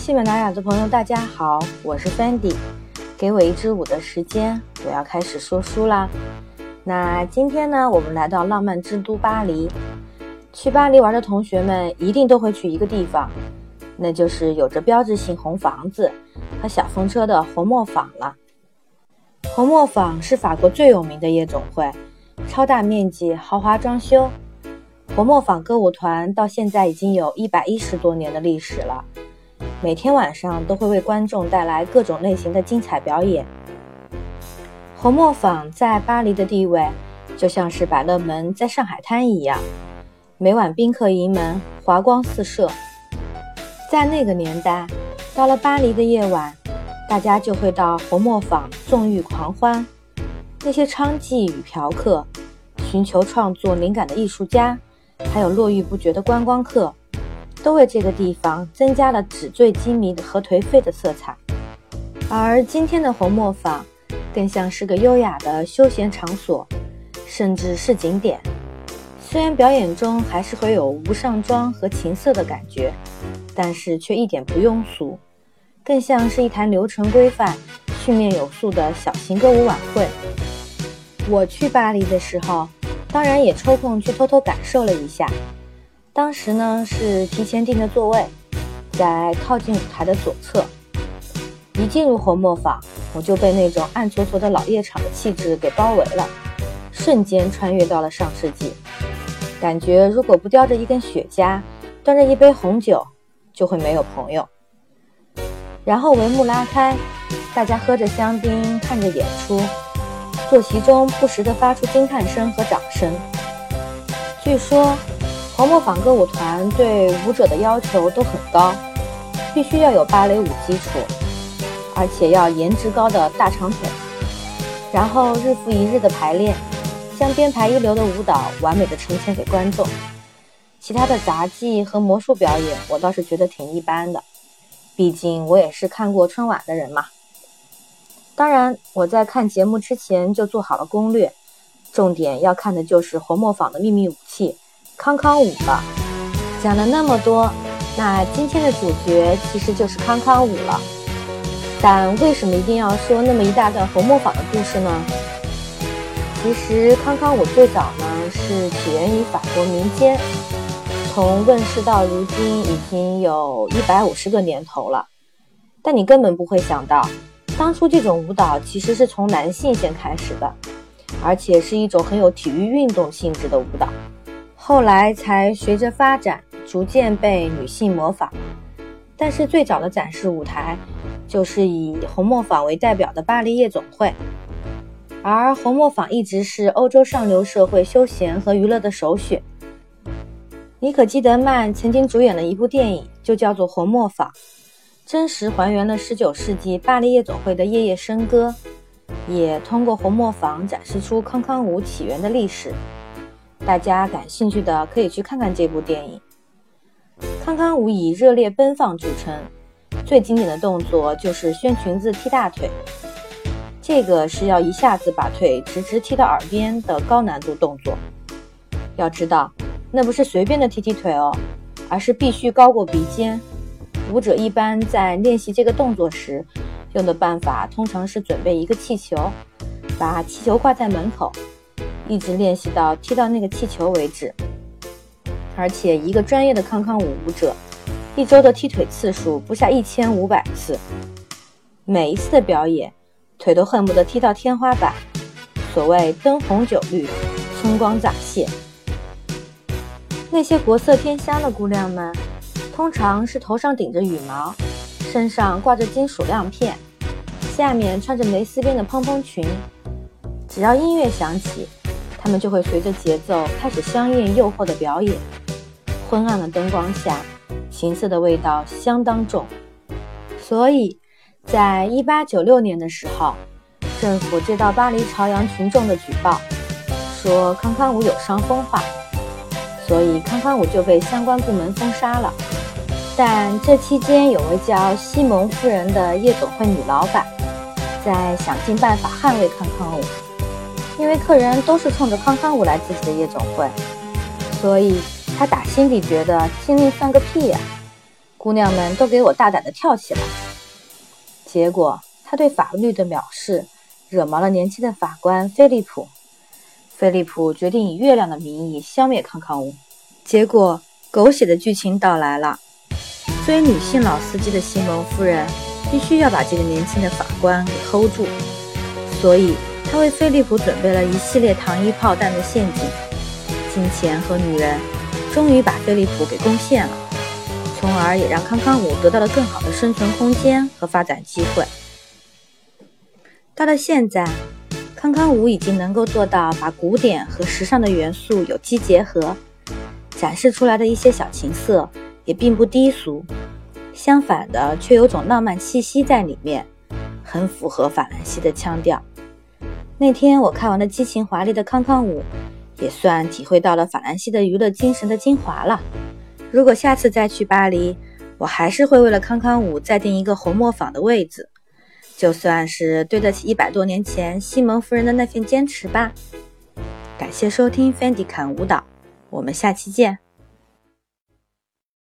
喜马拉雅的朋友，大家好，我是 Fandy。给我一支舞的时间，我要开始说书啦。那今天呢，我们来到浪漫之都巴黎。去巴黎玩的同学们一定都会去一个地方，那就是有着标志性红房子和小风车的红磨坊了。红磨坊是法国最有名的夜总会，超大面积豪华装修。红磨坊歌舞团到现在已经有一百一十多年的历史了。每天晚上都会为观众带来各种类型的精彩表演。红磨坊在巴黎的地位就像是百乐门在上海滩一样，每晚宾客盈门，华光四射。在那个年代，到了巴黎的夜晚，大家就会到红磨坊纵欲狂欢。那些娼妓与嫖客，寻求创作灵感的艺术家，还有络绎不绝的观光客。都为这个地方增加了纸醉金迷和颓废的色彩，而今天的红磨坊更像是个优雅的休闲场所，甚至是景点。虽然表演中还是会有无上妆和情色的感觉，但是却一点不庸俗，更像是一台流程规范、训练有素的小型歌舞晚会。我去巴黎的时候，当然也抽空去偷偷感受了一下。当时呢是提前订的座位，在靠近舞台的左侧。一进入红磨坊，我就被那种暗搓搓的老夜场的气质给包围了，瞬间穿越到了上世纪。感觉如果不叼着一根雪茄，端着一杯红酒，就会没有朋友。然后帷幕拉开，大家喝着香槟，看着演出，坐席中不时地发出惊叹声和掌声。据说。红磨坊歌舞团对舞者的要求都很高，必须要有芭蕾舞基础，而且要颜值高的大长腿，然后日复一日的排练，将编排一流的舞蹈完美的呈现给观众。其他的杂技和魔术表演，我倒是觉得挺一般的，毕竟我也是看过春晚的人嘛。当然，我在看节目之前就做好了攻略，重点要看的就是红磨坊的秘密武器。康康舞了，讲了那么多，那今天的主角其实就是康康舞了。但为什么一定要说那么一大段红磨坊的故事呢？其实康康舞最早呢是起源于法国民间，从问世到如今已经有一百五十个年头了。但你根本不会想到，当初这种舞蹈其实是从男性先开始的，而且是一种很有体育运动性质的舞蹈。后来才随着发展，逐渐被女性模仿。但是最早的展示舞台，就是以红磨坊为代表的巴黎夜总会。而红磨坊一直是欧洲上流社会休闲和娱乐的首选。尼可基德曼曾经主演了一部电影，就叫做《红磨坊》，真实还原了19世纪巴黎夜总会的夜夜笙歌，也通过红磨坊展示出康康舞起源的历史。大家感兴趣的可以去看看这部电影。康康舞以热烈奔放著称，最经典的动作就是掀裙子踢大腿，这个是要一下子把腿直直踢到耳边的高难度动作。要知道，那不是随便的踢踢腿哦，而是必须高过鼻尖。舞者一般在练习这个动作时，用的办法通常是准备一个气球，把气球挂在门口。一直练习到踢到那个气球为止，而且一个专业的康康舞舞者，一周的踢腿次数不下一千五百次，每一次的表演，腿都恨不得踢到天花板。所谓灯红酒绿，春光乍泄。那些国色天香的姑娘们，通常是头上顶着羽毛，身上挂着金属亮片，下面穿着蕾丝边的蓬蓬裙。只要音乐响起。他们就会随着节奏开始香艳诱惑的表演。昏暗的灯光下，情色的味道相当重。所以，在一八九六年的时候，政府接到巴黎朝阳群众的举报，说康康舞有伤风化，所以康康舞就被相关部门封杀了。但这期间，有位叫西蒙夫人的夜总会女老板，在想尽办法捍卫康康舞。因为客人都是冲着康康舞来自己的夜总会，所以他打心底觉得禁令算个屁呀！姑娘们都给我大胆的跳起来。结果他对法律的藐视惹毛了年轻的法官菲利普。菲利普决定以月亮的名义消灭康康舞。结果狗血的剧情到来了。作为女性老司机的西蒙夫人必须要把这个年轻的法官给 hold 住，所以他为菲利普准备了一系列糖衣炮弹的陷阱。金钱和女人终于把菲利普给攻陷了，从而也让康康舞得到了更好的生存空间和发展机会。到了现在，康康舞已经能够做到把古典和时尚的元素有机结合，展示出来的一些小情色也并不低俗，相反的却有种浪漫气息在里面，很符合法兰西的腔调。那天我看完了激情华丽的康康舞。也算体会到了法兰西的娱乐精神的精华了。如果下次再去巴黎，我还是会为了康康舞再订一个红磨坊的位子，就算是对得起一百多年前西蒙夫人的那份坚持吧。感谢收听 Fendi 侃舞蹈，我们下期见。